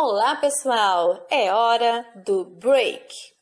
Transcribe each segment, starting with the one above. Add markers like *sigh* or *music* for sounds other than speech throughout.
Olá, pessoal! É hora do break.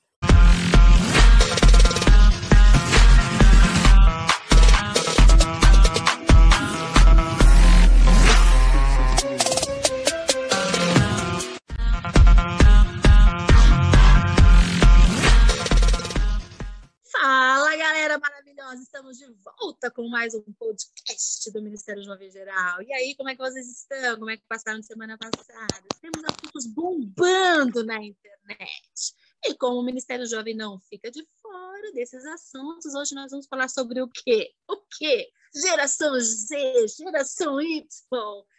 Maravilhosa! Estamos de volta com mais um podcast do Ministério Jovem Geral. E aí, como é que vocês estão? Como é que passaram semana passada? Temos assuntos bombando na internet. E como o Ministério Jovem não fica de fora desses assuntos, hoje nós vamos falar sobre o quê? O quê? Geração Z, geração Y,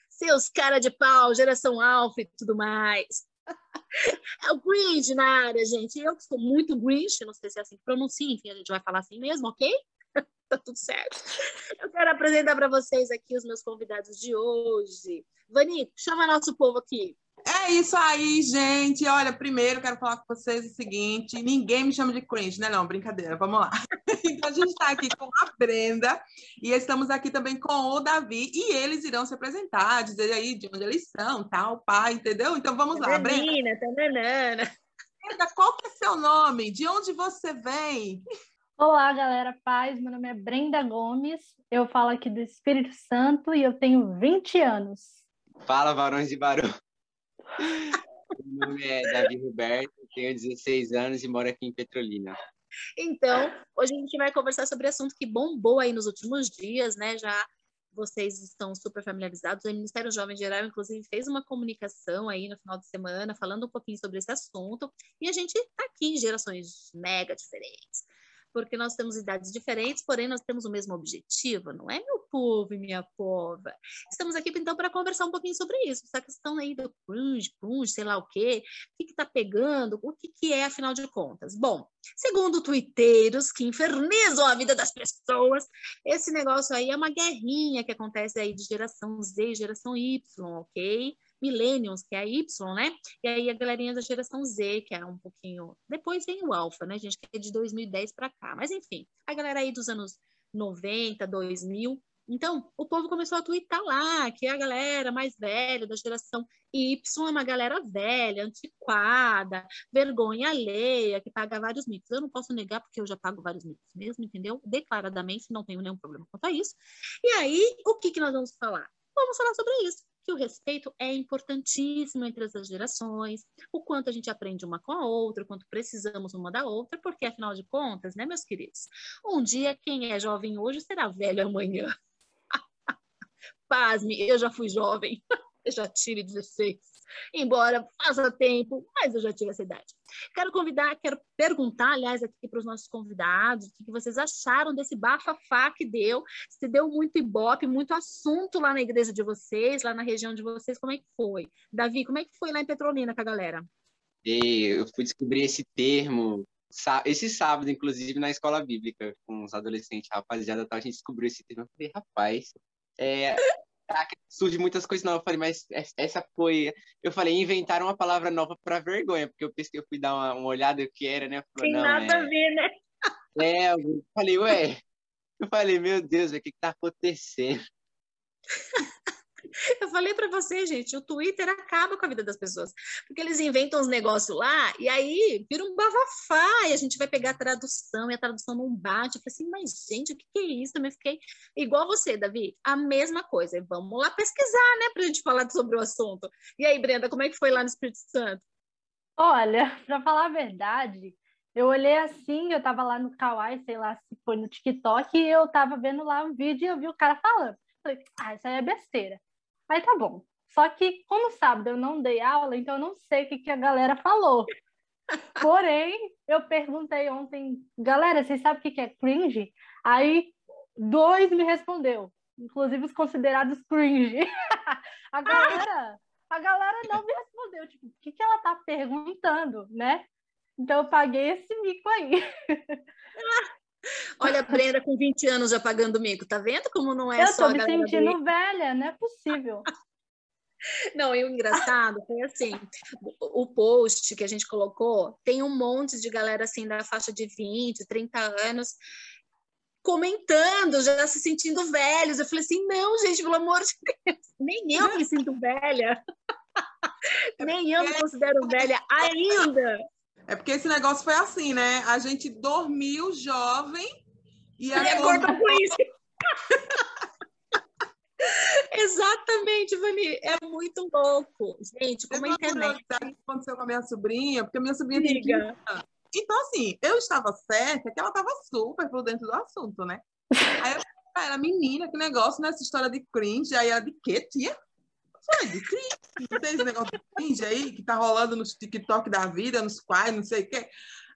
seus cara de pau, geração alfa e tudo mais. *laughs* É o Grinch na área, gente. Eu que sou muito Grinch, não sei se é assim que pronuncia, enfim, a gente vai falar assim mesmo, ok? *laughs* tá tudo certo. Eu quero apresentar para vocês aqui os meus convidados de hoje. Vani, chama nosso povo aqui. É isso aí, gente. Olha, primeiro quero falar com vocês o seguinte: ninguém me chama de cringe, né? Não, brincadeira, vamos lá. *laughs* Então a gente está aqui com a Brenda e estamos aqui também com o Davi e eles irão se apresentar, dizer aí de onde eles são, tal, pai, entendeu? Então vamos lá, Brenda. Brenda, Brenda, qual que é seu nome? De onde você vem? Olá, galera, paz. Meu nome é Brenda Gomes. Eu falo aqui do Espírito Santo e eu tenho 20 anos. Fala, varões e barões. *laughs* Meu nome é Davi Roberto, tenho 16 anos e moro aqui em Petrolina. Então, hoje a gente vai conversar sobre assunto que bombou aí nos últimos dias, né? Já vocês estão super familiarizados. O Ministério Jovem Geral, inclusive, fez uma comunicação aí no final de semana falando um pouquinho sobre esse assunto. E a gente está aqui em gerações mega diferentes porque nós temos idades diferentes, porém nós temos o mesmo objetivo, não é, meu povo e minha pova? Estamos aqui, então, para conversar um pouquinho sobre isso, essa questão aí do crunch, crunch, sei lá o quê, o que está pegando, o que, que é, afinal de contas? Bom, segundo twitteiros que infernizam a vida das pessoas, esse negócio aí é uma guerrinha que acontece aí de geração Z, geração Y, ok? Millennials, que é a Y, né? E aí a galerinha da geração Z, que é um pouquinho. Depois vem o Alpha, né, gente? Que é de 2010 para cá. Mas enfim, a galera aí dos anos 90, 2000. Então, o povo começou a twittar lá que a galera mais velha da geração Y é uma galera velha, antiquada, vergonha alheia, que paga vários mitos. Eu não posso negar porque eu já pago vários mitos mesmo, entendeu? Declaradamente, não tenho nenhum problema quanto a isso. E aí, o que, que nós vamos falar? Vamos falar sobre isso que o respeito é importantíssimo entre as gerações, o quanto a gente aprende uma com a outra, o quanto precisamos uma da outra, porque afinal de contas, né, meus queridos, um dia quem é jovem hoje será velho amanhã. *laughs* Pasme, eu já fui jovem, *laughs* eu já tive 16 embora faça tempo, mas eu já tive essa idade. Quero convidar, quero perguntar, aliás, aqui para os nossos convidados, o que vocês acharam desse bafafá que deu, se deu muito ibope, muito assunto lá na igreja de vocês, lá na região de vocês, como é que foi? Davi, como é que foi lá em Petrolina com a galera? Eu fui descobrir esse termo esse sábado, inclusive, na escola bíblica, com os adolescentes, rapaziada, a gente descobriu esse termo. Eu falei, rapaz, é, surge muitas coisas novas. Eu falei, mas essa foi. Eu falei, inventaram uma palavra nova para vergonha, porque eu pensei, eu fui dar uma, uma olhada o que era, né? Falei, Tem nada é... a ver, né? *laughs* É, eu falei, ué. Eu falei, meu Deus, o que está acontecendo? *laughs* *laughs* Eu falei para você, gente, o Twitter acaba com a vida das pessoas, porque eles inventam uns negócios lá e aí vira um bafafá e a gente vai pegar a tradução e a tradução não bate. Eu falei assim, mas gente, o que, que é isso? Também fiquei igual você, Davi, a mesma coisa. Vamos lá pesquisar, né, para a gente falar sobre o assunto. E aí, Brenda, como é que foi lá no Espírito Santo? Olha, *laughs* para falar a verdade, eu olhei assim, eu tava lá no Kawaii, sei lá se foi no TikTok, e eu tava vendo lá um vídeo e eu vi o cara falando. Falei, ah, isso aí é besteira. Aí tá bom. Só que, como sábado eu não dei aula, então eu não sei o que, que a galera falou. *laughs* Porém, eu perguntei ontem, galera, vocês sabem o que, que é cringe? Aí, dois me respondeu, inclusive os considerados cringe. *laughs* a galera, a galera não me respondeu, tipo, o que, que ela tá perguntando, né? Então, eu paguei esse mico aí. *laughs* Olha a Brenda com 20 anos já pagando mico, tá vendo como não é eu só Eu tô me sentindo velha, não é possível. *laughs* Não, e o engraçado foi assim, o post que a gente colocou, tem um monte de galera assim da faixa de 20, 30 anos comentando, já se sentindo velhos. Eu falei assim: "Não, gente, pelo amor de Deus, nem eu me sinto velha". *laughs* Nem eu me considero velha ainda. É porque esse negócio foi assim, né? A gente dormiu jovem e, E acordou com isso. *laughs* Exatamente, Vani. É muito louco. Gente, como a internet. que aconteceu com a minha sobrinha, porque a minha sobrinha tem 15 Liga. anos. Então, assim, eu estava certa que ela estava super por dentro do assunto, né? Aí eu falei pra ela, menina, que negócio nessa história de cringe. Aí ela, de quê, tia? De cringe. Não tem esse negócio de cringe aí que tá rolando nos TikTok da vida, nos quais, não sei o quê.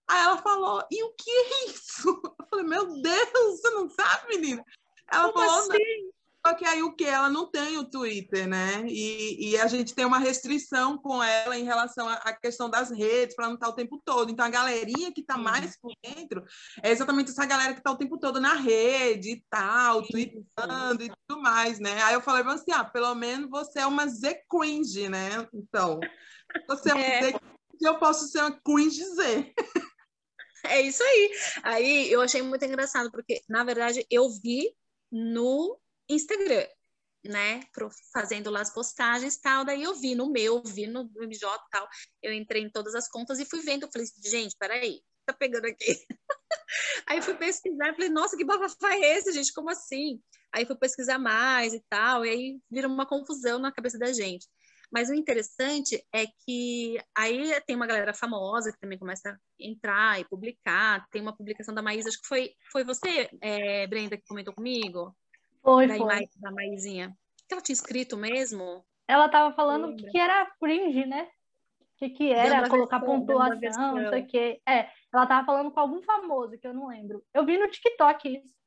Aí ela falou, e o que é isso? Eu falei, meu Deus, você não sabe, menina? Ela Como falou, assim? Só que aí o que? Ela não tem o Twitter, né? E, e a gente tem uma restrição com ela em relação à questão das redes, para não estar o tempo todo. Então, a galerinha que está mais por dentro é exatamente essa galera que está o tempo todo na rede e tal, tweetando e tudo mais, né? Aí eu falei assim: ah, pelo menos você é uma Z cringe, né? Então, você é uma É. Z cringe, eu posso ser uma cringe Z. É isso aí. Aí eu achei muito engraçado, porque, na verdade, eu vi no Instagram, né? Fazendo lá as postagens tal. Daí eu vi no meu, vi no MJ e tal. Eu entrei em todas as contas e fui vendo. Eu falei, gente, peraí, tá pegando aqui. *laughs* Aí fui pesquisar e falei, nossa, que bafafá é esse, gente? Como assim? Aí fui pesquisar mais e tal, e aí vira uma confusão na cabeça da gente. Mas o interessante é que aí tem uma galera famosa que também começa a entrar e publicar. Tem uma publicação da Maísa, acho que foi, foi você, é, Brenda, que comentou comigo, Foi, da, foi. Da Maisinha. Que ela tinha escrito mesmo? Ela tava falando o que, era cringe, né? O que, que era colocar versão, pontuação, não sei o quê. É, ela tava falando com algum famoso, que eu não lembro. Eu vi no TikTok isso.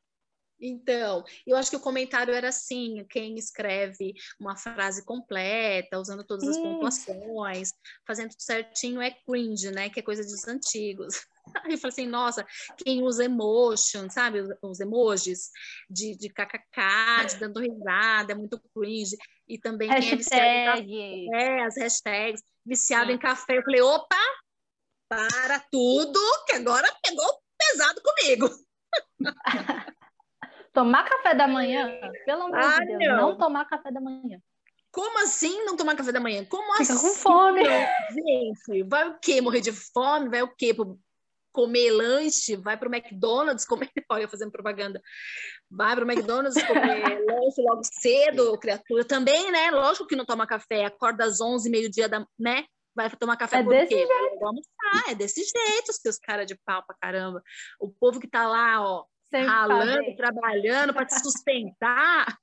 Então, eu acho que o comentário era assim: quem escreve uma frase completa, usando todas as pontuações, fazendo tudo certinho, é cringe, né? Que é coisa dos antigos. Aí eu falei assim: nossa, quem usa emotion, sabe? Os- emojis de, de kkk, de dando risada, é muito cringe. E também quem é viciado em Hashtag. café, as hashtags, viciado em café. Eu falei: opa, para tudo, que agora pegou pesado comigo. *laughs* Tomar café da manhã, pelo amor Ah, de Deus, não. não tomar café da manhã. Como assim não tomar café da manhã? Como Fica assim? com fome. Gente, vai o quê? Morrer de fome? Vai o quê? Pro- Comer lanche? Vai pro McDonald's comer? *laughs* Olha, fazendo propaganda. Vai pro McDonald's comer *laughs* lanche logo cedo, criatura. Também, né? Lógico que não toma café. Acorda às 11, meio-dia, da... né? Vai tomar café É por desse quê? Almoçar. É desse jeito, seus caras de pau pra caramba. O povo que tá lá, ó, Sem ralando, fazer. trabalhando para te sustentar.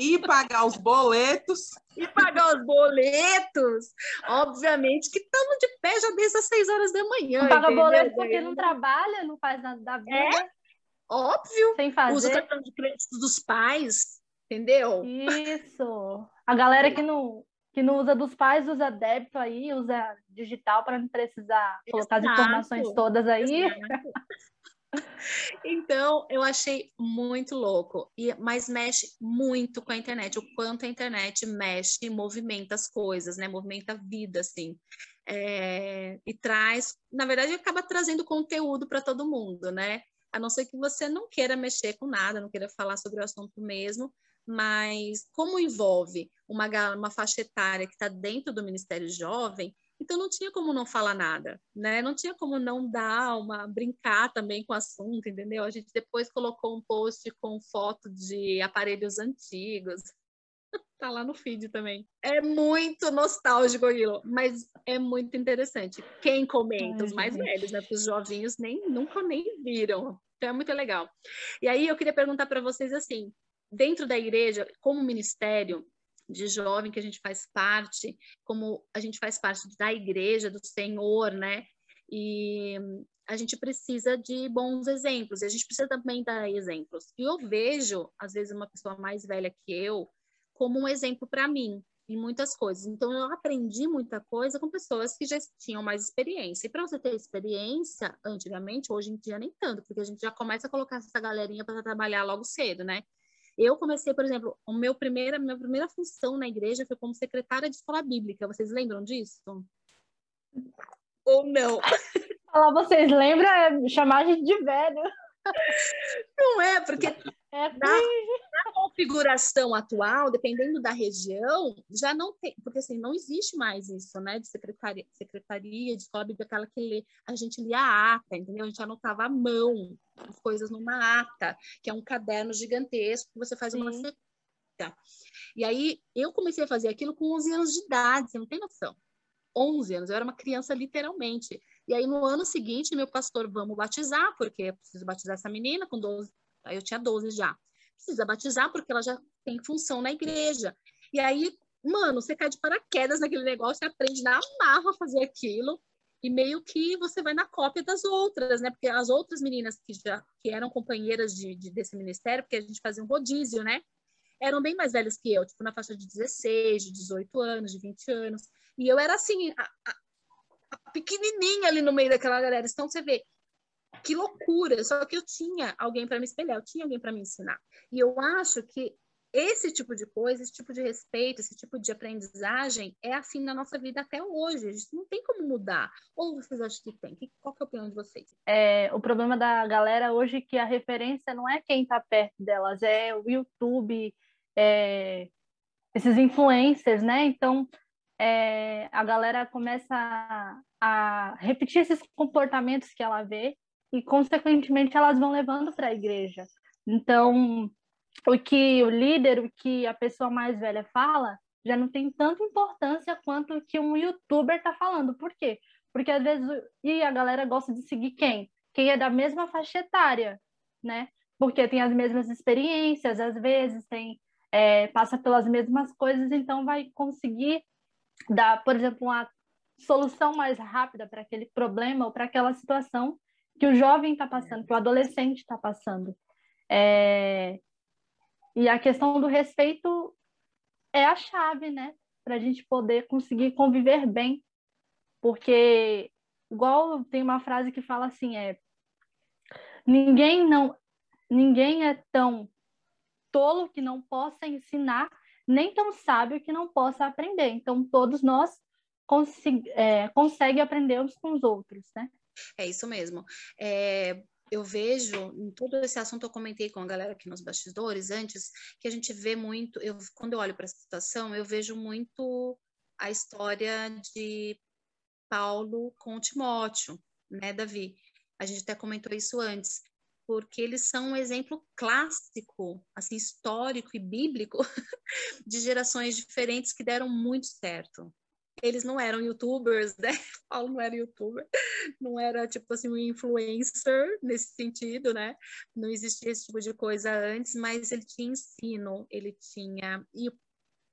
E pagar os boletos. e pagar os boletos. Obviamente que estamos de pé já desde as 6 horas da manhã. Não paga boleto porque não trabalha, não faz nada da vida, É? Óbvio. sem Usa o fazer. cartão de crédito dos pais, entendeu? Isso. A galera que não, que não usa dos pais usa débito aí, usa digital para não precisar colocar as Exato. informações todas aí. Então, eu achei muito louco, e, mas mexe muito com a internet, o quanto a internet mexe e movimenta as coisas, né? Movimenta a vida, assim. É, e traz, na verdade, acaba trazendo conteúdo para todo mundo, né? A não ser que você não queira mexer com nada, não queira falar sobre o assunto mesmo, mas como envolve uma, uma faixa etária que está dentro do Ministério Jovem, então não tinha como não falar nada, né? Não tinha como não dar uma brincar também com o assunto, entendeu? A gente depois colocou um post com foto de aparelhos antigos. *laughs* Tá lá no feed também. É muito nostálgico aquilo, mas é muito interessante. Quem comenta? Ai, Os mais gente. velhos, né? Porque os jovinhos nem, nunca nem viram. Então é muito legal. E aí eu queria perguntar para vocês assim, dentro da igreja, como ministério de jovem que a gente faz parte, como a gente faz parte da igreja do Senhor, né? E a gente precisa de bons exemplos, e a gente precisa também dar exemplos. E eu vejo, às vezes, uma pessoa mais velha que eu como um exemplo para mim em muitas coisas. Então, eu aprendi muita coisa com pessoas que já tinham mais experiência. E para você ter experiência, antigamente, hoje em dia nem tanto, porque a gente já começa a colocar essa galerinha para trabalhar logo cedo, né? Eu comecei, por exemplo, o meu primeira, minha primeira função na igreja foi como secretária de escola bíblica. Vocês lembram disso? Ou não? Falar vocês lembram é chamar a gente de velho. Não é, porque É na, na configuração atual, dependendo da região, já não tem, porque assim, não existe mais isso, né? De secretaria, secretaria de escola bíblica, aquela que lê, a gente lia a ata, entendeu? A gente anotava à mão as coisas numa ata, que é um caderno gigantesco que você faz uma Sim. sequência. E aí eu comecei a fazer aquilo com 11 anos de idade, você não tem noção. 11 anos, eu era uma criança literalmente. E aí no ano seguinte, meu pastor, vamos batizar, porque eu preciso batizar essa menina com 12, aí eu tinha 12 já. Precisa batizar porque ela já tem função na igreja. E aí, mano, você cai de paraquedas naquele negócio, você aprende na amarra a fazer aquilo. E meio que você vai na cópia das outras, né? Porque as outras meninas que já que eram companheiras de, de- desse ministério, porque a gente fazia um rodízio, né? Eram bem mais velhas que eu, tipo na faixa de 16, de 18 anos, de 20 anos. E eu era assim, a, a- a pequenininha ali no meio daquela galera. Então você vê que loucura. Só que eu tinha alguém para me espelhar, eu tinha alguém para me ensinar. E eu acho que esse tipo de coisa, esse tipo de respeito, esse tipo de aprendizagem é assim na nossa vida até hoje. A gente não tem como mudar. Ou vocês acham que tem? Qual que é a opinião de vocês? É, o problema da galera hoje é que a referência não é quem está perto delas, é o YouTube, é, esses influencers, né? Então, é, a galera começa a, a repetir esses comportamentos que ela vê e, consequentemente, elas vão levando para a igreja. Então, o que o líder, o que a pessoa mais velha fala, já não tem tanta importância quanto o que um youtuber está falando. Por quê? Porque às vezes e a galera gosta de seguir quem? Quem é da mesma faixa etária, né? Porque tem as mesmas experiências, às vezes tem é, passa pelas mesmas coisas, então vai conseguir dar, por exemplo, uma solução mais rápida para aquele problema ou para aquela situação que o jovem está passando, que o adolescente está passando. É, E a questão do respeito é a chave, né? Para a gente poder conseguir conviver bem. Porque, igual tem uma frase que fala assim, é ninguém não ninguém é tão tolo que não possa ensinar, nem tão sábio que não possa aprender. Então, todos nós conseg é, conseguem aprender uns com os outros, né? É isso mesmo. É, eu vejo, em todo esse assunto, eu comentei com a galera aqui nos bastidores antes, que a gente vê muito, eu, quando eu olho para essa situação, eu vejo muito a história de Paulo com Timóteo, né, Davi? A gente até comentou isso antes, porque eles são um exemplo clássico, assim, histórico e bíblico *laughs* de gerações diferentes que deram muito certo. Eles não eram youtubers, né? *laughs* Paulo não era youtuber, não era tipo assim um influencer nesse sentido, né? Não existia esse tipo de coisa antes, mas ele tinha ensino, ele tinha e o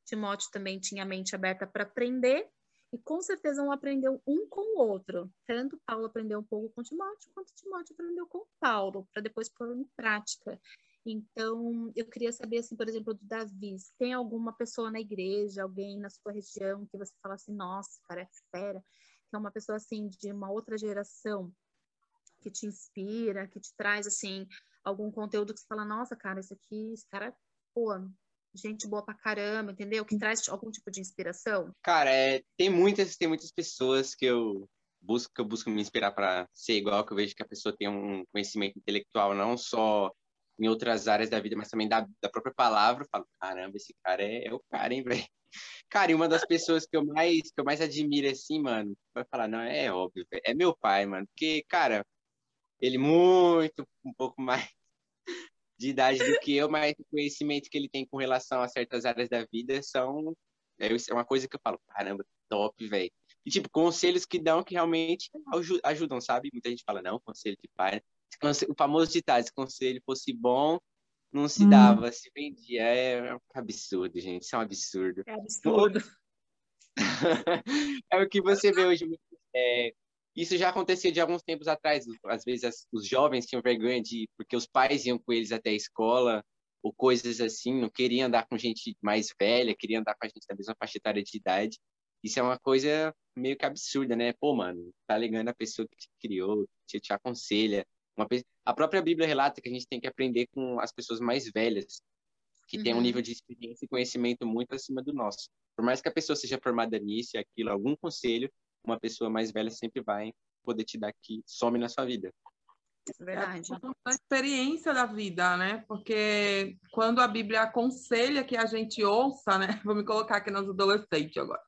Timóteo também tinha a mente aberta para aprender e com certeza um aprendeu um com o outro. Tanto Paulo aprendeu um pouco com Timóteo, quanto Timóteo aprendeu com Paulo, para depois pôr em prática. Então, eu queria saber, assim, por exemplo, do Davi, tem alguma pessoa na igreja, alguém na sua região que você fala assim, nossa, cara, é fera, que é uma pessoa, assim, de uma outra geração, que te inspira, que te traz, assim, algum conteúdo que você fala, nossa, cara, esse aqui, esse cara, pô, gente boa pra caramba, entendeu? Que traz algum tipo de inspiração. Cara, é, tem muitas, tem muitas pessoas que eu busco, que eu busco me inspirar para ser igual, que eu vejo que a pessoa tem um conhecimento intelectual não só em outras áreas da vida, mas também da, da própria palavra. Eu falo, caramba, esse cara é, é o cara, hein, *laughs* velho? Cara, e uma das pessoas que eu mais que eu mais admiro assim, mano, vai falar, não, é óbvio, véio, é meu pai, mano, porque, cara, ele muito um pouco mais *laughs* de idade do que eu, mas o conhecimento que ele tem com relação a certas áreas da vida são é é uma coisa que eu falo, caramba, top, velho. E, tipo, conselhos que dão que realmente aju- ajudam, sabe? Muita gente fala, não, conselho de pai. O famoso ditado, se conselho fosse bom, não se Hum. dava, se vendia. É, é um absurdo, gente. Isso é um absurdo. É absurdo. *laughs* é o que você vê hoje. É, isso já acontecia de alguns tempos atrás. Às vezes as- os jovens tinham vergonha de porque os pais iam com eles até a escola ou coisas assim, não queriam andar com gente mais velha, queriam andar com a gente da mesma faixa etária de idade. Isso é uma coisa meio que absurda, né? Pô, mano, tá ligando a pessoa que te criou, te, te aconselha. Uma. A própria Bíblia relata que a gente tem que aprender com as pessoas mais velhas, que têm um Uhum. nível de experiência e conhecimento muito acima do nosso. Por mais que a pessoa seja formada nisso e aquilo, algum conselho, uma pessoa mais velha sempre vai poder te dar que some na sua vida. É verdade. É a experiência da vida, né? Porque quando a Bíblia aconselha que a gente ouça, né? *laughs* Vou me colocar aqui nos adolescentes agora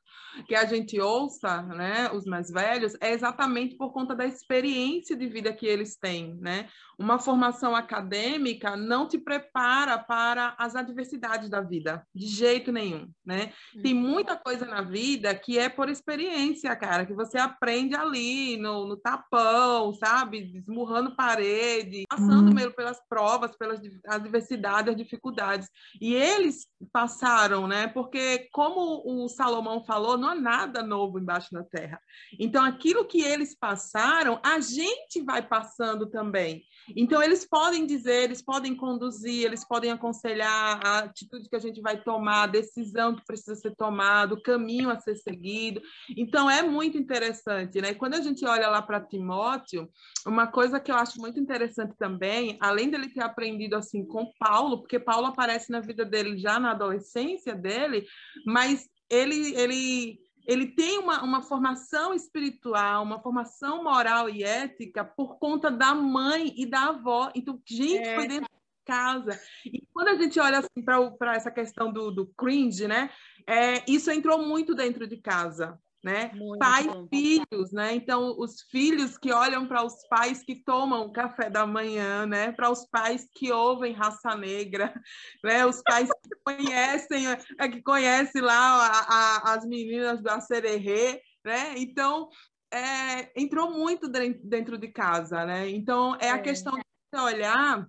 que a gente ouça, né, os mais velhos, é exatamente por conta da experiência de vida que eles têm, né? Uma formação acadêmica não te prepara para as adversidades da vida, de jeito nenhum, né? Tem uhum. muita coisa na vida que é por experiência, cara, que você aprende ali no, no tapão, sabe? Esmurrando parede, passando mesmo pelas provas, pelas adversidades, as dificuldades. E eles passaram, né? Porque como o Salomão falou, não há nada novo embaixo da terra. Então, aquilo que eles passaram, a gente vai passando também. Então, eles podem dizer, eles podem conduzir, eles podem aconselhar a atitude que a gente vai tomar, a decisão que precisa ser tomada, o caminho a ser seguido. Então, é muito interessante, né? Quando a gente olha lá para Timóteo, uma coisa que eu acho muito interessante também, além dele ter aprendido assim com Paulo, porque Paulo aparece na vida dele já na adolescência dele, mas ele, ele, ele tem uma, uma formação espiritual, uma formação moral e ética por conta da mãe e da avó. Então, gente, é. foi dentro de casa. E quando a gente olha assim, para essa questão do, do cringe, né? É, isso entrou muito dentro de casa né? Muito Pai e filhos, né? Então, os filhos que olham para os pais que tomam café da manhã, né? Para os pais que ouvem raça negra, *laughs* né? Os pais que conhecem, é, que conhecem lá a, a, as meninas da Sererê, né? Então, é, entrou muito dentro de casa, né? Então, é, é. a questão de você olhar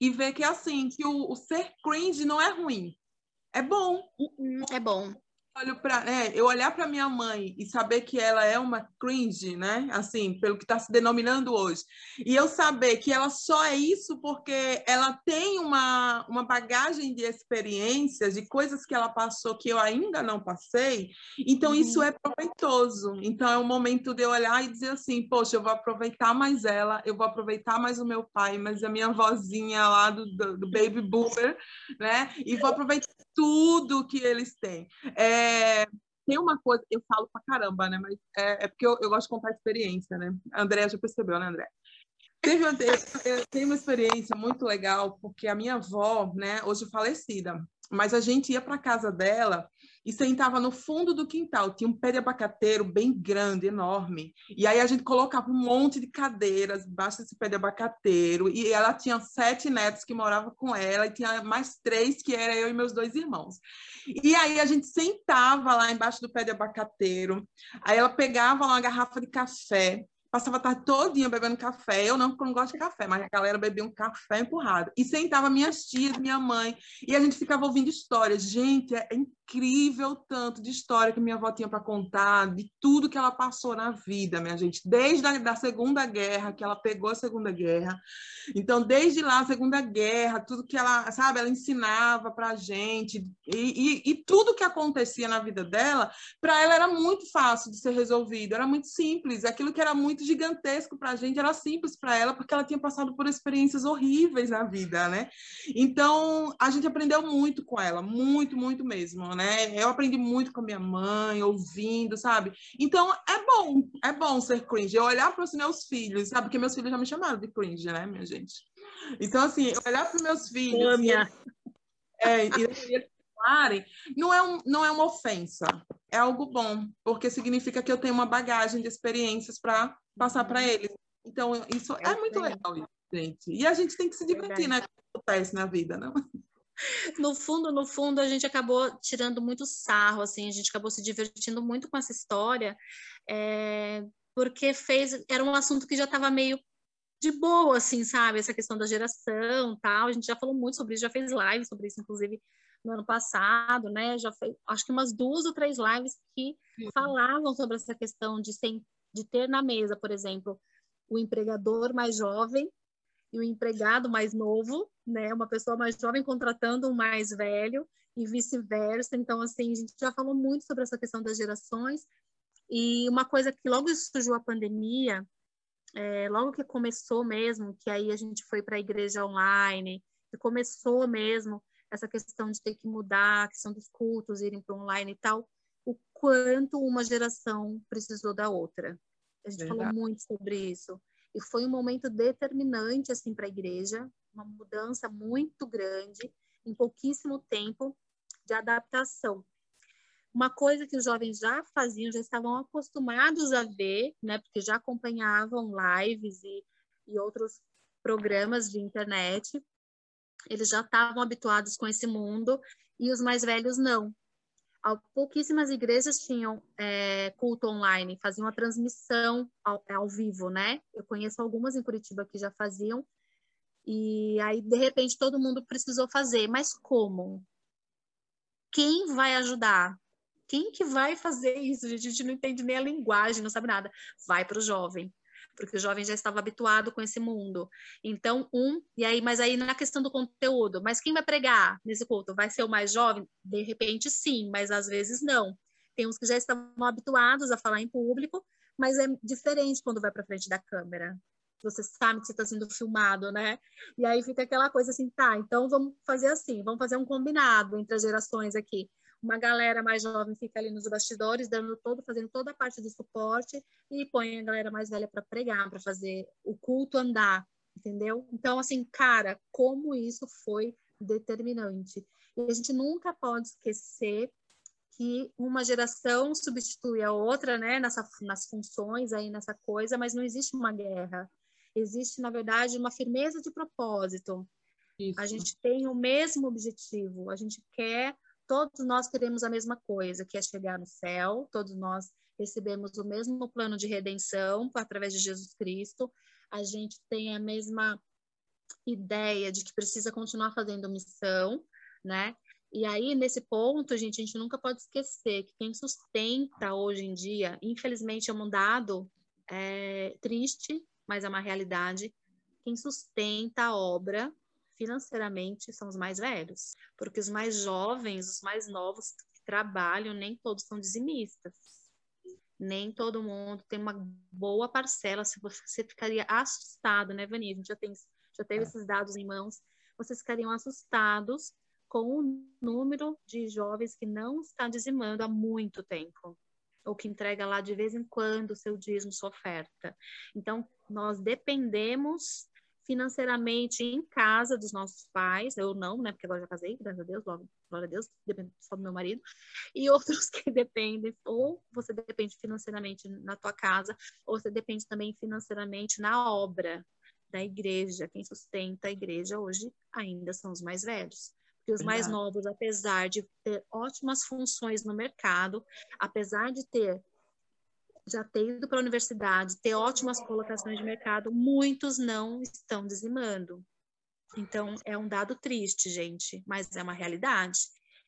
e ver que, assim, que o, o ser cringe não é ruim. É bom. Uhum, é bom olho para, né, eu olhar para minha mãe e saber que ela é uma cringe, né? Assim, pelo que está se denominando hoje. E eu saber que ela só é isso porque ela tem uma, uma bagagem de experiências, de coisas que ela passou que eu ainda não passei. Então, uhum. isso é proveitoso. Então, é o momento de eu olhar e dizer assim: poxa, eu vou aproveitar mais ela, eu vou aproveitar mais o meu pai, mais a minha vozinha lá do, do, do Baby Boomer, né? E vou aproveitar tudo que eles têm. É, tem uma coisa, eu falo pra caramba, né? Mas é, é porque eu, eu, gosto de contar experiência, né? A André já percebeu, né, André? Teve, eu, eu tenho uma experiência muito legal, porque a minha avó, né, hoje falecida, mas a gente ia para casa dela e sentava no fundo do quintal. Tinha um pé de abacateiro bem grande, enorme. E aí a gente colocava um monte de cadeiras embaixo desse pé de abacateiro. E ela tinha sete netos que moravam com ela, e tinha mais três que era eu e meus dois irmãos. E aí a gente sentava lá embaixo do pé de abacateiro. Aí ela pegava uma garrafa de café passava a tarde todinha bebendo café. Eu não, porque eu não gosto de café, mas a galera bebia um café empurrado. E sentava minhas tias, minha mãe, e a gente ficava ouvindo histórias. Gente, é incrível tanto de história que minha avó tinha para contar, de tudo que ela passou na vida, minha gente. Desde a da Segunda Guerra, que ela pegou a Segunda Guerra. Então, desde lá, a Segunda Guerra, tudo que ela, sabe, ela ensinava para a gente. E, e, e tudo que acontecia na vida dela, para ela era muito fácil de ser resolvido, era muito simples. Aquilo que era muito gigantesco para a gente, era simples para ela, porque ela tinha passado por experiências horríveis na vida, né? Então, a gente aprendeu muito com ela, muito, muito mesmo, né? Eu aprendi muito com a minha mãe, ouvindo, sabe? Então, é bom, é bom ser cringe. Eu olhar para os meus filhos, sabe? Porque meus filhos já me chamaram de cringe, né, minha gente? Então, assim, olhar para os meus filhos... E, é, e, e falarem, não é, um, não é uma ofensa, é algo bom, porque significa que eu tenho uma bagagem de experiências para passar para eles. Então, isso é, é muito legal, gente. E a gente tem que se divertir, né? acontece na vida, não? No fundo, no fundo, a gente acabou tirando muito sarro, assim, a gente acabou se divertindo muito com essa história, é, porque fez, era um assunto que já estava meio de boa, assim, sabe? Essa questão da geração, tal. A gente já falou muito sobre isso, já fez live sobre isso, inclusive no ano passado, né? Já fez, acho que umas duas ou três lives que falavam sobre essa questão de ser de ter na mesa, por exemplo, o empregador mais jovem e o empregado mais novo, né? Uma pessoa mais jovem contratando um mais velho e vice-versa. Então, assim, a gente já falou muito sobre essa questão das gerações. E uma coisa que logo surgiu a pandemia, é, logo que começou mesmo, que aí a gente foi para a igreja online, que começou mesmo essa questão de ter que mudar, a questão dos cultos irem para online e tal, o quanto uma geração precisou da outra. A gente Verdade. falou muito sobre isso. E foi um momento determinante assim para a igreja, uma mudança muito grande em pouquíssimo tempo de adaptação. Uma coisa que os jovens já faziam, já estavam acostumados a ver, né, porque já acompanhavam lives e, e outros programas de internet, eles já estavam habituados com esse mundo e os mais velhos não. Pouquíssimas igrejas tinham é, culto online, faziam a transmissão ao, ao, vivo, né? Eu conheço algumas em Curitiba que já faziam, e aí, de repente, todo mundo precisou fazer. Mas como? Quem vai ajudar? Quem que vai fazer isso? A gente não entende nem a linguagem, não sabe nada. Vai para o jovem porque o jovem já estava habituado com esse mundo. Então, um, e aí, mas aí na questão do conteúdo, mas quem vai pregar nesse culto? Vai ser o mais jovem? De repente, sim, mas às vezes não. Tem uns que já estão habituados a falar em público, mas é diferente quando vai para frente da câmera. Você sabe que você está sendo filmado, né? E aí fica aquela coisa assim, tá, então vamos fazer assim, vamos fazer um combinado entre as gerações aqui uma galera mais jovem fica ali nos bastidores, dando todo, fazendo toda a parte do suporte e põe a galera mais velha para pregar, para fazer o culto andar, entendeu? Então, assim, cara, como isso foi determinante. E a gente nunca pode esquecer que uma geração substitui a outra, né, nessa, nas funções aí, nessa coisa, mas não existe uma guerra. Existe, na verdade, uma firmeza de propósito. Isso. A gente tem o mesmo objetivo, a gente quer todos nós queremos a mesma coisa, que é chegar no céu, todos nós recebemos o mesmo plano de redenção através de Jesus Cristo, a gente tem a mesma ideia de que precisa continuar fazendo missão, né? E aí, nesse ponto, gente, a gente nunca pode esquecer que quem sustenta hoje em dia, infelizmente é um dado é, triste, mas é uma realidade, quem sustenta a obra financeiramente são os mais velhos, porque os mais jovens, os mais novos que trabalham, nem todos são dizimistas. Nem todo mundo tem uma boa parcela. Se você, você ficaria assustado, né, Vani? A gente já, tem, já teve esses dados em mãos. Vocês ficariam assustados com o número de jovens que não está dizimando há muito tempo, ou que entrega lá de vez em quando o seu dízimo, sua oferta. Então, nós dependemos financeiramente em casa dos nossos pais, eu não, né, porque agora já casei, graças a Deus, glória a Deus, depende só do meu marido, e outros *laughs* que dependem, ou você depende financeiramente na tua casa, ou você depende também financeiramente na obra da igreja, quem sustenta a igreja hoje ainda são os mais velhos. Porque os mais novos, apesar de ter ótimas funções no mercado, apesar de ter já ter ido para a universidade, ter ótimas colocações de mercado, muitos não estão dizimando. Então, é um dado triste, gente, mas é uma realidade.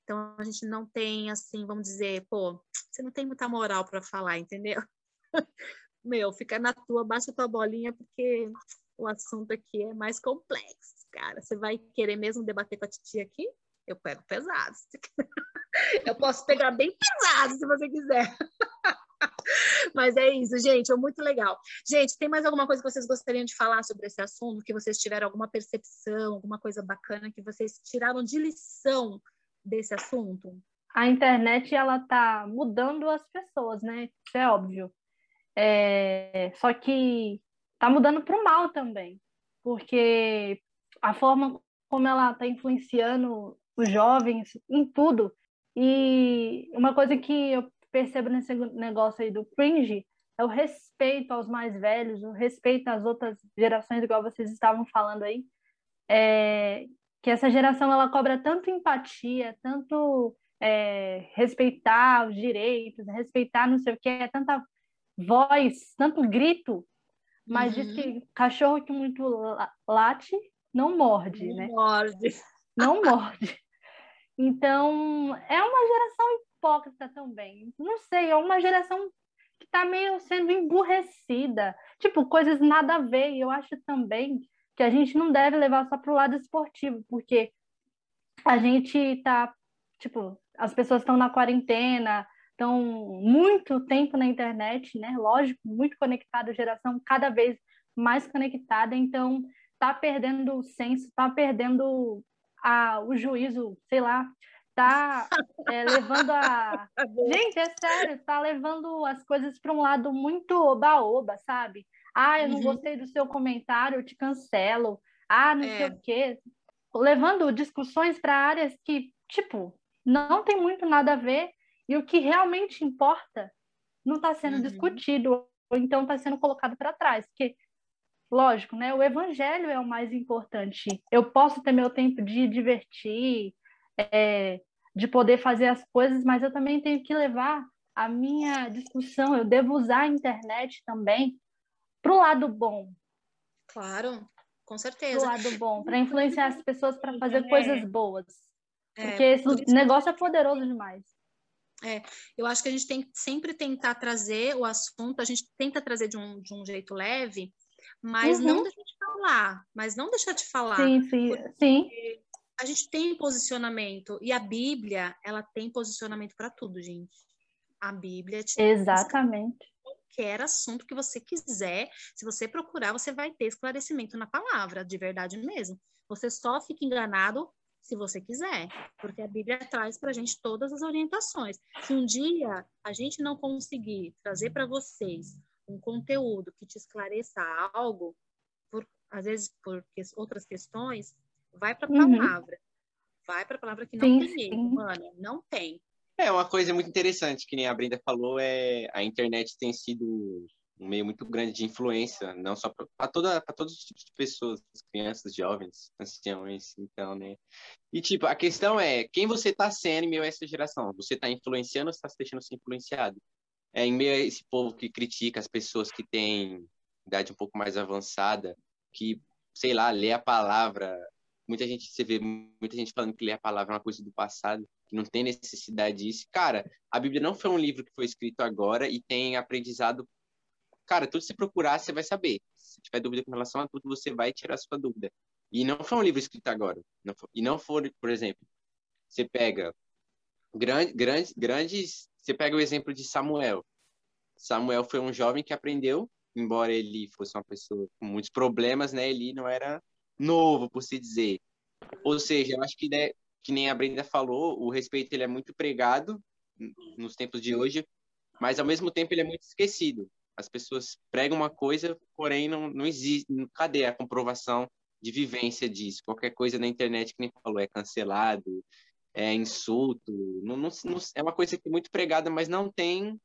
Então, a gente não tem, assim, vamos dizer, pô, você não tem muita moral para falar, entendeu? *laughs* Meu, fica na tua, baixa tua bolinha, porque o assunto aqui é mais complexo, cara. Você vai querer mesmo debater com a titia aqui? Eu pego pesado. *laughs* Eu posso pegar bem pesado, se você quiser. *laughs* *laughs* Mas é isso, gente, é muito legal. Gente, tem mais alguma coisa que vocês gostariam de falar sobre esse assunto? Que vocês tiveram alguma percepção, alguma coisa bacana que vocês tiraram de lição desse assunto? A internet, ela tá mudando as pessoas, né? Isso é óbvio. É... Só que tá mudando para o mal também, porque a forma como ela está influenciando os jovens em tudo. E uma coisa que eu percebo nesse negócio aí do cringe é o respeito aos mais velhos, o respeito às outras gerações, igual vocês estavam falando aí. É, que essa geração ela cobra tanto empatia, tanto é, respeitar os direitos, respeitar não sei o que, é tanta voz, tanto grito, mas uhum. diz que cachorro que muito late não morde, não né? Morde. Não morde. Então, é uma geração hipócrita também. Não sei, é uma geração que está meio sendo emburrecida. Tipo, coisas nada a ver. E eu acho também que a gente não deve levar só para o lado esportivo, porque a gente está, tipo, as pessoas estão na quarentena, estão muito tempo na internet, né? Lógico, muito conectada, geração cada vez mais conectada, então tá perdendo o senso, tá perdendo a, o juízo, sei lá, tá é, levando a. Gente, é sério, tá levando as coisas para um lado muito oba-oba, sabe? Ah, eu não uhum. gostei do seu comentário, eu te cancelo. Ah, não é. sei o quê. Levando discussões para áreas que, tipo, não tem muito nada a ver e o que realmente importa não está sendo uhum. discutido ou então está sendo colocado para trás. Porque, lógico, né? O evangelho é o mais importante. Eu posso ter meu tempo de divertir, é, de poder fazer as coisas, mas eu também tenho que levar a minha discussão, eu devo usar a internet também para o lado bom. Claro, com certeza. Para o lado bom, para influenciar as pessoas para fazer é. coisas boas. É, Porque esse por negócio é poderoso demais. É, eu acho que a gente tem que sempre tentar trazer o assunto, a gente tenta trazer de um, de um jeito leve, mas uhum. não deixar de falar, mas não deixar de falar. Sim, sim, sim. A gente tem posicionamento, e a Bíblia, ela tem posicionamento para tudo, gente. A Bíblia te Exatamente. Qualquer assunto que você quiser, se você procurar, você vai ter esclarecimento na palavra, de verdade mesmo. Você só fica enganado se você quiser, porque a Bíblia traz para a gente todas as orientações. Se um dia a gente não conseguir trazer para vocês um conteúdo que te esclareça algo, por, às vezes por outras questões, vai para a uhum. palavra. Uhum. Vai para a palavra que não sim, tem mano. Não tem. É, uma coisa muito interessante que nem a Brenda falou é a internet tem sido um meio muito grande de influência, não só para toda para todos os tipos de pessoas, crianças, jovens, anciões, então, né? E tipo, a questão é, quem você está sendo em meio a essa geração? Você está influenciando ou está se deixando ser influenciado? É em meio a esse povo que critica as pessoas que têm idade um pouco mais avançada, que, sei lá, lê a palavra, muita gente você vê muita gente falando que ler a palavra é uma coisa do passado, que não tem necessidade disso. Cara, a Bíblia não foi um livro que foi escrito agora e tem aprendizado cara, tudo que você procurar, você vai saber. Se tiver dúvida com relação a tudo, você vai tirar sua dúvida. E não foi um livro escrito agora. Não foi, e não for, por exemplo, você pega grande, grande, grandes. Você pega o exemplo de Samuel. Samuel foi um jovem que aprendeu, embora ele fosse uma pessoa com muitos problemas, né? Ele não era novo, por se dizer. Ou seja, eu acho que, né, que nem a Brenda falou, o respeito ele é muito pregado nos tempos de hoje, mas ao mesmo tempo ele é muito esquecido. As pessoas pregam uma coisa, porém não, não existe. Cadê a comprovação de vivência disso? Qualquer coisa na internet que nem falou é cancelado, é insulto. Não, não, não, é uma coisa que é muito pregada, mas não tem,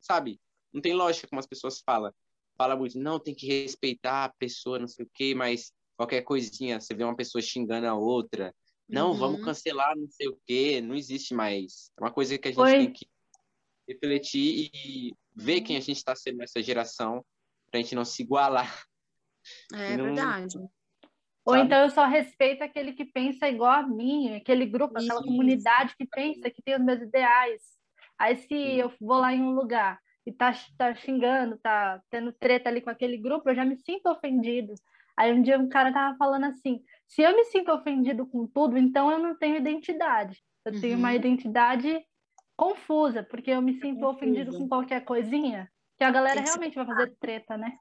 sabe? Não tem lógica como as pessoas falam. Fala muito, não, tem que respeitar a pessoa, não sei o quê, mas qualquer coisinha, você vê uma pessoa xingando a outra. Não, uhum. vamos cancelar, não sei o quê, não existe mais. É uma coisa que a gente Oi. tem que refletir e ver quem a gente está sendo nessa geração, para a gente não se igualar. É não... verdade. Ou então eu só respeito aquele que pensa igual a mim, aquele grupo, aquela Isso. comunidade que pensa, que tem os meus ideais. Aí se Sim. eu vou lá em um lugar e tá, tá xingando, tá tendo treta ali com aquele grupo, eu já me sinto ofendido. Aí um dia um cara tava falando assim, se eu me sinto ofendido com tudo, então eu não tenho identidade. Eu uhum. tenho uma uhum. identidade confusa, porque eu me sinto ofendido com qualquer coisinha, que a galera realmente vai fazer treta, né?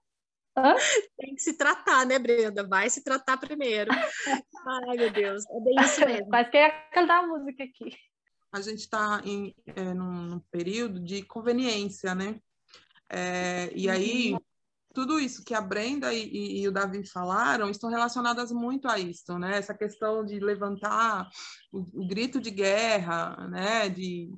Hã? Tem que se tratar, né, Brenda? Vai se tratar primeiro. *laughs* Ai, meu Deus, é bem isso mesmo. Mas quem ia cantar a música aqui? A gente está em é, num, num, período de conveniência, né? É, e aí, uhum. Tudo isso que a Brenda e, e, e, o Davi falaram estão relacionadas muito a isso, né? Essa questão de levantar o, o grito de guerra, né? De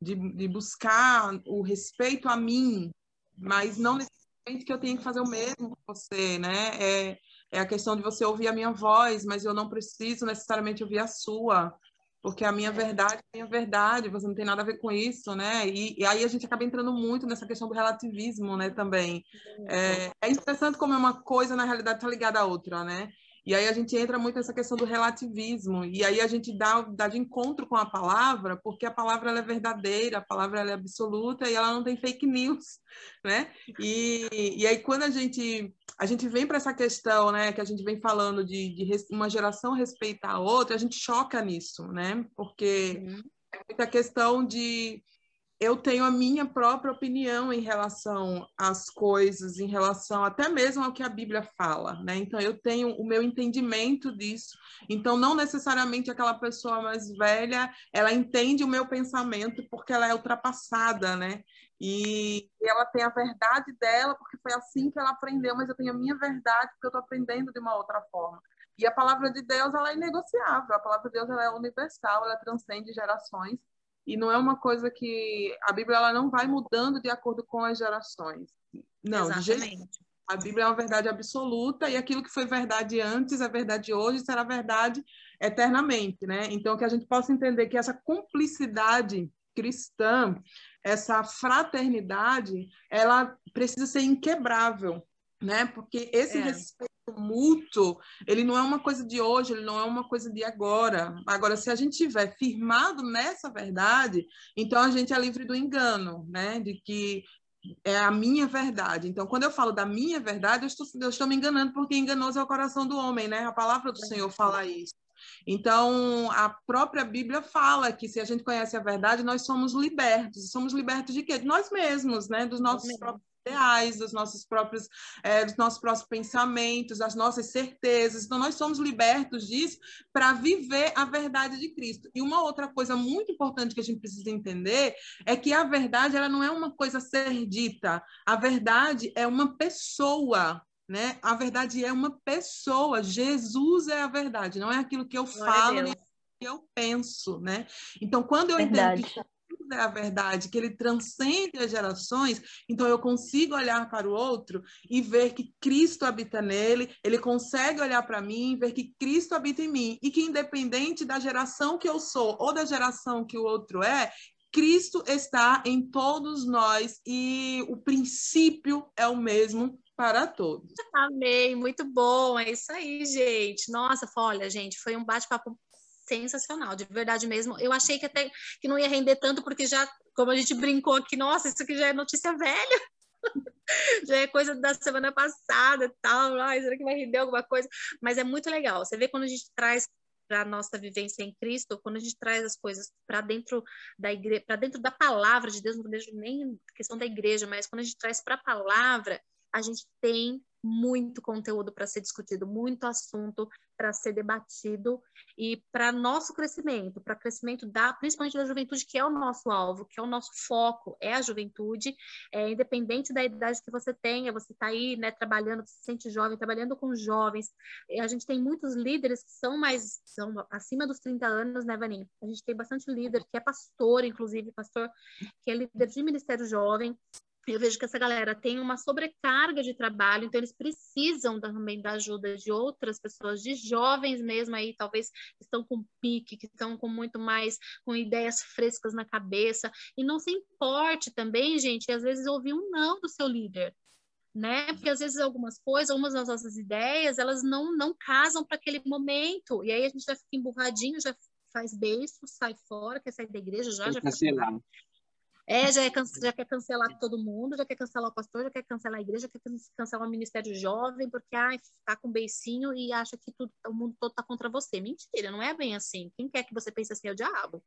de, de buscar o respeito a mim, mas não necessariamente que eu tenha que fazer o mesmo com você, né? É, é a questão de você ouvir a minha voz, mas eu não preciso necessariamente ouvir a sua, porque a minha verdade é a minha verdade, você não tem nada a ver com isso, né? E, e aí a gente acaba entrando muito nessa questão do relativismo, né, também. É, é interessante como é uma coisa, na realidade, está ligada à outra, né? E aí a gente entra muito nessa questão do relativismo, e aí a gente dá, dá de encontro com a palavra, porque a palavra é verdadeira, a palavra é absoluta e ela não tem fake news, *laughs* né? E, e aí quando a gente, a gente vem para essa questão, né, que a gente vem falando de, de uma geração respeitar a outra, a gente choca nisso, né? Porque é muita questão de eu tenho a minha própria opinião em relação às coisas, em relação até mesmo ao que a Bíblia fala, né? Então eu tenho o meu entendimento disso. Então não necessariamente aquela pessoa mais velha, ela entende o meu pensamento porque ela é ultrapassada, né? E ela tem a verdade dela porque foi assim que ela aprendeu, mas eu tenho a minha verdade porque eu estou aprendendo de uma outra forma. E a palavra de Deus ela é inegociável, a palavra de Deus ela é universal, ela transcende gerações e não é uma coisa que a Bíblia ela não vai mudando de acordo com as gerações. Não, Exatamente. a Bíblia é uma verdade absoluta e aquilo que foi verdade antes é verdade hoje, será verdade eternamente, né? Então que a gente possa entender que essa cumplicidade cristã, essa fraternidade, ela precisa ser inquebrável, né? Porque esse é. respeito mútuo, ele não é uma coisa de hoje, ele não é uma coisa de agora. Agora, se a gente tiver firmado nessa verdade, então a gente é livre do engano, né? De que é a minha verdade. Então, quando eu falo da minha verdade, eu estou, eu estou me enganando, porque enganoso é o coração do homem, né? A palavra do Senhor fala isso. Então, a própria Bíblia fala que se a gente conhece a verdade, nós somos libertos. Somos libertos de quê? De nós mesmos, né? Dos nossos próprios ideais, dos nossos próprios, é, dos nossos próprios pensamentos, das nossas certezas. Então, nós somos libertos disso para viver a verdade de Cristo. E uma outra coisa muito importante que a gente precisa entender é que a verdade ela não é uma coisa a ser dita. A verdade é uma pessoa. Né? A verdade é uma pessoa. Jesus é a verdade, não é aquilo que eu Glória falo, nem que eu penso, né? Então, quando eu verdade. entendo que é a verdade, que ele transcende as gerações, então eu consigo olhar para o outro e ver que Cristo habita nele, ele consegue olhar para mim, ver que Cristo habita em mim, e que independente da geração que eu sou ou da geração que o outro é, Cristo está em todos nós e o princípio é o mesmo para todos. Amei, muito bom, é isso aí, gente. Nossa, olha, gente, foi um bate-papo sensacional, de verdade mesmo. Eu achei que até que não ia render tanto, porque já, como a gente brincou aqui, nossa, isso aqui já é notícia velha. *laughs* já é coisa da semana passada e tal. Ai, será que vai render alguma coisa? Mas é muito legal. Você vê quando a gente traz para a nossa vivência em Cristo, quando a gente traz as coisas para dentro da igreja, para dentro da palavra de Deus, não vejo nem questão da igreja, mas quando a gente traz para a palavra, a gente tem muito conteúdo para ser discutido, muito assunto para ser debatido. E para nosso crescimento, para crescimento da, principalmente da juventude, que é o nosso alvo, que é o nosso foco, é a juventude, é, independente da idade que você tenha, você está aí, né, trabalhando, se sente jovem, trabalhando com jovens, a gente tem muitos líderes que são mais, são acima dos 30 anos, né, Vaninha? A gente tem bastante líder que é pastor, inclusive, pastor que é líder de ministério jovem, eu vejo que essa galera tem uma sobrecarga de trabalho, então eles precisam também da ajuda de outras pessoas, de jovens mesmo aí, talvez estão com pique, que estão com muito mais, com ideias frescas na cabeça, e não se importe também, gente, às vezes ouvir um não do seu líder, né? Porque às vezes algumas coisas, algumas das nossas ideias, elas não, não casam para aquele momento, e aí a gente já fica emburradinho, já faz beijo, sai fora, quer sair da igreja já, já fica... É, já, é, já quer cancelar todo mundo, já quer cancelar o pastor, já quer cancelar a igreja, já quer cancelar o ministério jovem, porque ah, tá com beicinho e acha que tudo, o mundo todo tá contra você. Mentira, não é bem assim. Quem quer que você pense assim é o diabo.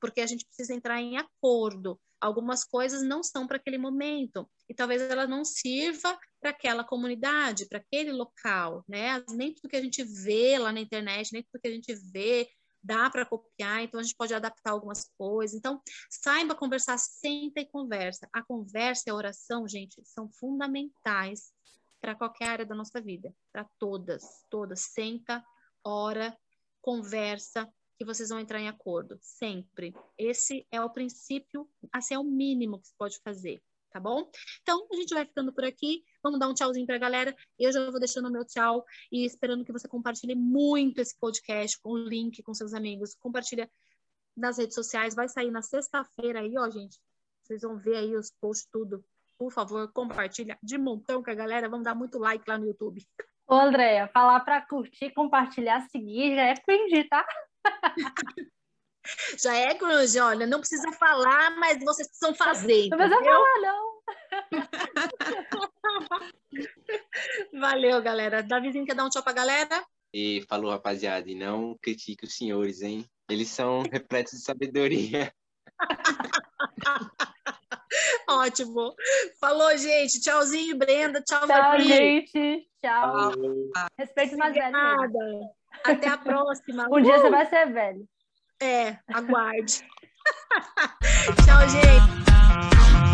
Porque a gente precisa entrar em acordo. Algumas coisas não são para aquele momento. E talvez ela não sirva para aquela comunidade, para aquele local, né? Nem tudo que a gente vê lá na internet, nem tudo que a gente vê dá para copiar, então a gente pode adaptar algumas coisas. Então, saiba conversar, senta e conversa. A conversa e a oração, gente, são fundamentais para qualquer área da nossa vida, para todas, todas. Senta, ora, conversa, que vocês vão entrar em acordo, sempre. Esse é o princípio, assim é o mínimo que se pode fazer tá bom? Então, a gente vai ficando por aqui. Vamos dar um tchauzinho para a galera. Eu já vou deixando o meu tchau e esperando que você compartilhe muito esse podcast com o link com seus amigos. Compartilha nas redes sociais. Vai sair na sexta-feira aí, ó, gente. Vocês vão ver aí os posts tudo. Por favor, compartilha de montão com a galera. Vamos dar muito like lá no YouTube. Ô, Andréia, falar para curtir, compartilhar, seguir já é cringe, tá? *laughs* Já é grunge, olha, não precisa falar, mas vocês precisam fazer. Não precisa falar, não. *laughs* Valeu, galera. Davizinho quer dar um tchau pra galera? E falou, rapaziada, e não critique os senhores, hein? Eles são *laughs* repletos de sabedoria. *laughs* Ótimo. Falou, gente. Tchauzinho, Brenda. Tchau, Tchau, Marquinhos. gente. Tchau. Respeito mais mesmo. Obrigada. Até a próxima. Um dia Uh! você vai ser velho. É, aguarde. Tchau, gente.